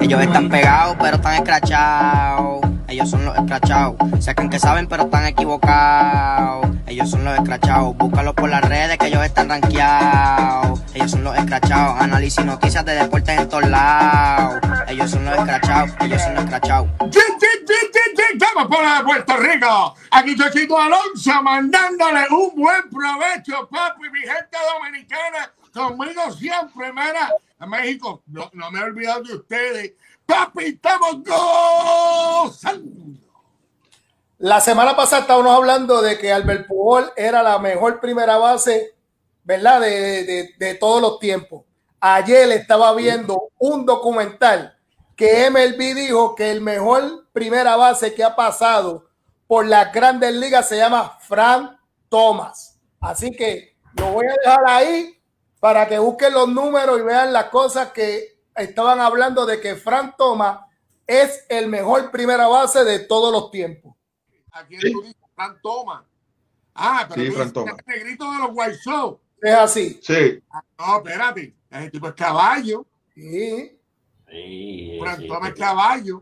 Ellos están pegados, pero están escrachados. Ellos son los escrachados. Sacan que saben, pero están equivocados. Ellos son los escrachados. Búscalos por las redes, que ellos están rankeados. Ellos son los escrachados. Análisis noticias de deportes en todos lados. Ellos son los escrachados. Ellos son los escrachados. Estamos por la de Puerto Rico. Aquí Chochito Alonso mandándole un buen provecho, papi, mi gente dominicana. Conmigo siempre, mira. A México, no, me he olvidado de ustedes. Papi, estamos gozando. La semana pasada estábamos hablando de que Albert Pujol era la mejor primera base, ¿verdad? De, de, de todos los tiempos. Ayer estaba viendo un documental que MLB dijo que el mejor primera base que ha pasado por las grandes ligas se llama Frank Thomas. Así que lo voy a dejar ahí para que busquen los números y vean las cosas que estaban hablando de que Frank Thomas es el mejor primera base de todos los tiempos. ¿A quién tú dices? Frank Thomas. Ah, pero Sí, tú Thomas. el negrito de los White Sox. Es así. Sí. Ah, No, espérate. Ese tipo es caballo. Sí. Sí, Frank sí, Thomas es sí. caballo.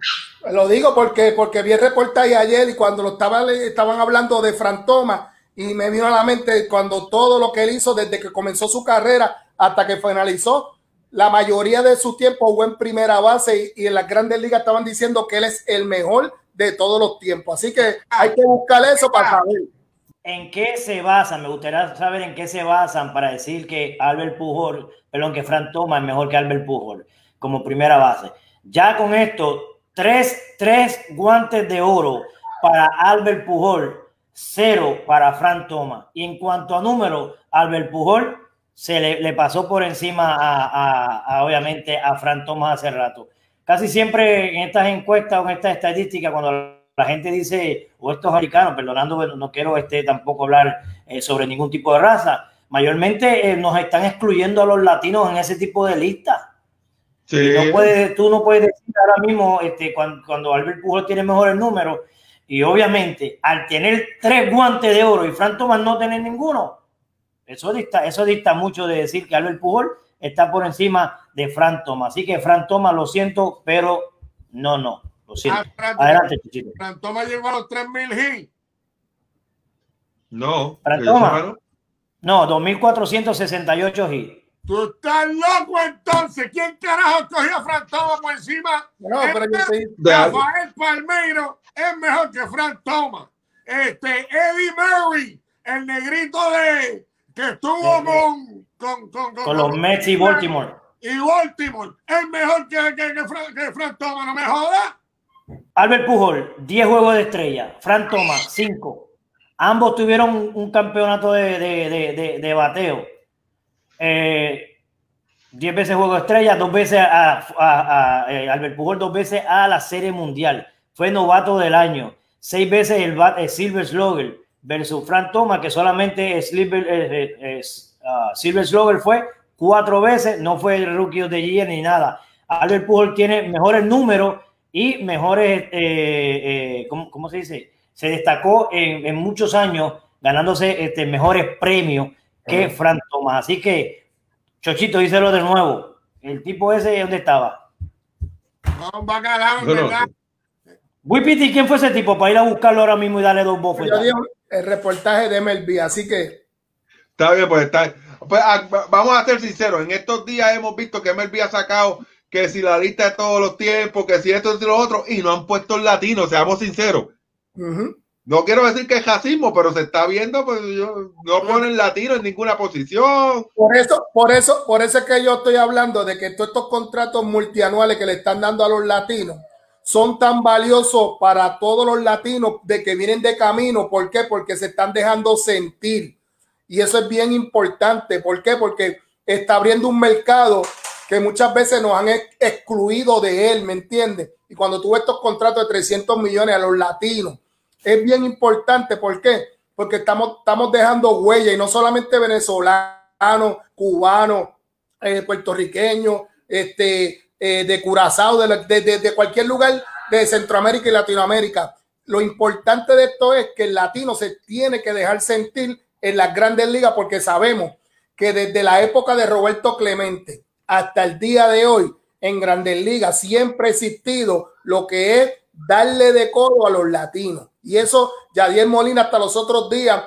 Lo digo porque, porque vi el reportaje ayer y cuando lo estaban, estaban hablando de Frank Thomas y me vino a la mente cuando todo lo que él hizo desde que comenzó su carrera hasta que finalizó, la mayoría de su tiempo jugó en primera base y, en las grandes ligas estaban diciendo que él es el mejor de todos los tiempos. Así que hay que buscar eso para saber. ¿En qué se basan? Me gustaría saber en qué se basan para decir que Albert Pujol, perdón, que Frank Thomas es mejor que Albert Pujol como primera base. Ya con esto, tres, tres guantes de oro para Albert Pujol, cero para Frank Thomas. Y en cuanto a número, Albert Pujol se le, le pasó por encima a, a- a, obviamente a Frank Thomas hace rato. Casi siempre en estas encuestas o en estas estadísticas, cuando la gente dice, o estos americanos, perdonando, no quiero este, tampoco hablar eh, sobre ningún tipo de raza, mayormente eh, nos están excluyendo a los latinos en ese tipo de listas. Sí. Y no puedes, tú no puedes decir ahora mismo este, cuando, cuando Albert Pujol tiene mejores números y obviamente al tener tres guantes de oro y Frank Thomas no tener ninguno, eso dista, eso dista mucho de decir que Albert Pujol está por encima de Frank Thomas. Así que Frank Thomas, lo siento, pero no, no, lo siento. Ah, Frank- Adelante, Chichito. Frank Thomas llegó a los 3.000 hits. No. Yo sepa, No, 2.468 hits. Tú estás loco entonces. ¿Quién carajo cogió a Frank Thomas por encima? No, pero yo estoy- De algo. Rafael Palmeiro es mejor que Frank Thomas. Este, Eddie Murray, el negrito de que estuvo Sí, con, con, con, Con los Mets y Baltimore. Y Baltimore es mejor que, que, que, Frank, que Frank Thomas, no me jodas. Albert Pujol, 10 juegos de estrella. Frank Thomas, 5. Ambos tuvieron un, un campeonato de, de- de- de- de bateo. Eh, 10 veces juego de estrella, dos veces a, eh, Albert Pujol, dos veces a la Serie Mundial. Fue novato del año. Seis veces el, el Silver Slugger versus Frank Thomas, que solamente Silver, eh, eh, ah, Silver fue cuatro veces, no fue el Rookie the Year ni nada. Albert Pujol tiene mejores números y mejores, eh, eh, ¿cómo, se dice? Se destacó en, en muchos años ganándose este, mejores premios que Frank Thomas. Así que, Chochito, díselo de nuevo. El tipo ese, ¿dónde estaba? No, un bacalao, verdad. Wipiti, ¿quién fue ese tipo para ir a buscarlo ahora mismo y darle dos Yo bofetas? el reportaje de MLB, así que Está bien, pues está. Pues, ah, va- vamos a ser sinceros. En estos días hemos visto que MLB ha sacado que si la lista de todos los tiempos, que si esto y lo otro, y no han puesto el latino, seamos sinceros. ujú. No quiero decir que es racismo, pero se está viendo, pues yo- no ponen latino en ninguna posición. Por eso, por eso, por eso es que yo estoy hablando de que todos estos contratos multianuales que le están dando a los latinos son tan valiosos para todos los latinos de que vienen de camino. ¿Por qué? Porque se están dejando sentir. Y eso es bien importante. ¿Por qué? Porque está abriendo un mercado que muchas veces nos han ex- excluido de él, ¿me entiendes? Y cuando tuve estos contratos de 300 millones a los latinos, es bien importante. ¿Por qué? Porque estamos, estamos dejando huella y no solamente venezolanos, cubanos, eh, puertorriqueños, este, eh, de Curazao, de, de- de- de cualquier lugar de Centroamérica y Latinoamérica. Lo importante de esto es que el latino se tiene que dejar sentir en las grandes ligas porque sabemos que desde la época de Roberto Clemente hasta el día de hoy en Grandes Ligas siempre ha existido lo que es darle de codo a los latinos. Y eso, Yadier Molina hasta los otros días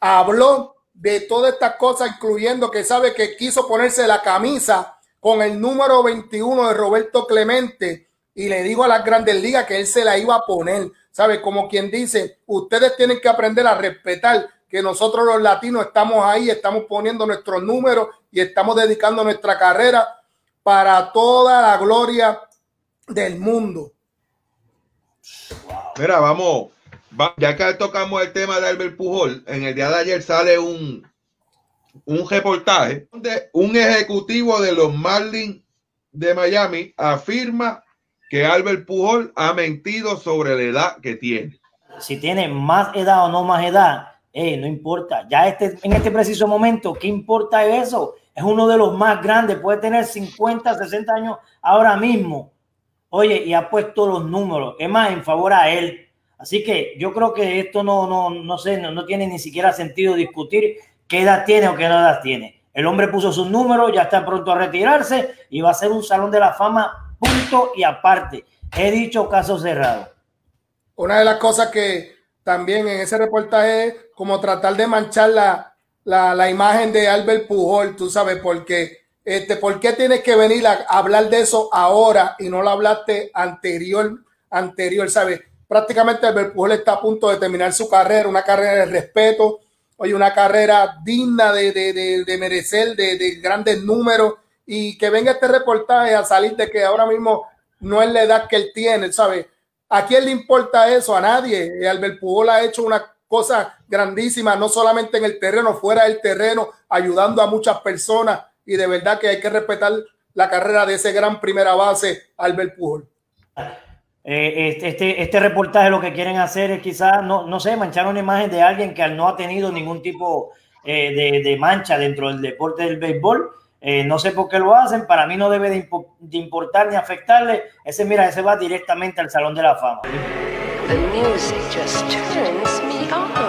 habló de todas estas cosas, incluyendo que sabe que quiso ponerse la camisa con el número 21 de Roberto Clemente y le digo a las grandes ligas que él se la iba a poner. ¿Sabe? Como quien dice, ustedes tienen que aprender a respetar que nosotros los latinos estamos ahí, estamos poniendo nuestros números y estamos dedicando nuestra carrera para toda la gloria del mundo. Mira, vamos, ya que tocamos el tema de Albert Pujol, en el día de ayer sale un, un reportaje donde un ejecutivo de los Marlins de Miami afirma que Albert Pujol ha mentido sobre la edad que tiene. Si tiene más edad o no más edad, eh, no importa. Ya este, en este preciso momento, ¿qué importa eso? Es uno de los más grandes, puede tener 50, 60 años ahora mismo. Oye, y ha puesto los números, es más, en favor a él. Así que yo creo que esto no, no, no sé, no, no tiene ni siquiera sentido discutir qué edad tiene o qué edad tiene. El hombre puso sus números, ya está pronto a retirarse y va a ser un salón de la fama, punto y aparte. He dicho caso cerrado. Una de las cosas que también en ese reportaje es como tratar de manchar la, la, la imagen de Albert Pujol, tú sabes, porque este, ¿por qué tienes que venir a hablar de eso ahora y no lo hablaste anterior, anterior, sabes? Prácticamente Albert Pujol está a punto de terminar su carrera, una carrera de respeto, oye, una carrera digna de, de, de, merecer, de, grandes números, y que venga este reportaje a salir de que ahora mismo no es la edad que él tiene, ¿sabes? ¿A quién le importa eso? A nadie. Albert Pujol ha hecho una cosa grandísima, no solamente en el terreno, fuera del terreno, ayudando a muchas personas, y de verdad que hay que respetar la carrera de ese gran primera base, Albert Pujol. Eh, este, este, este, reportaje lo que quieren hacer es quizás, no, no sé, manchar una imagen de alguien que no ha tenido ningún tipo eh, de, mancha dentro del deporte del béisbol. Eh, no sé por qué lo hacen, para mí no debe de, importar ni afectarle. Ese, mira, ese va directamente al Salón de la Fama. The music just turns me on.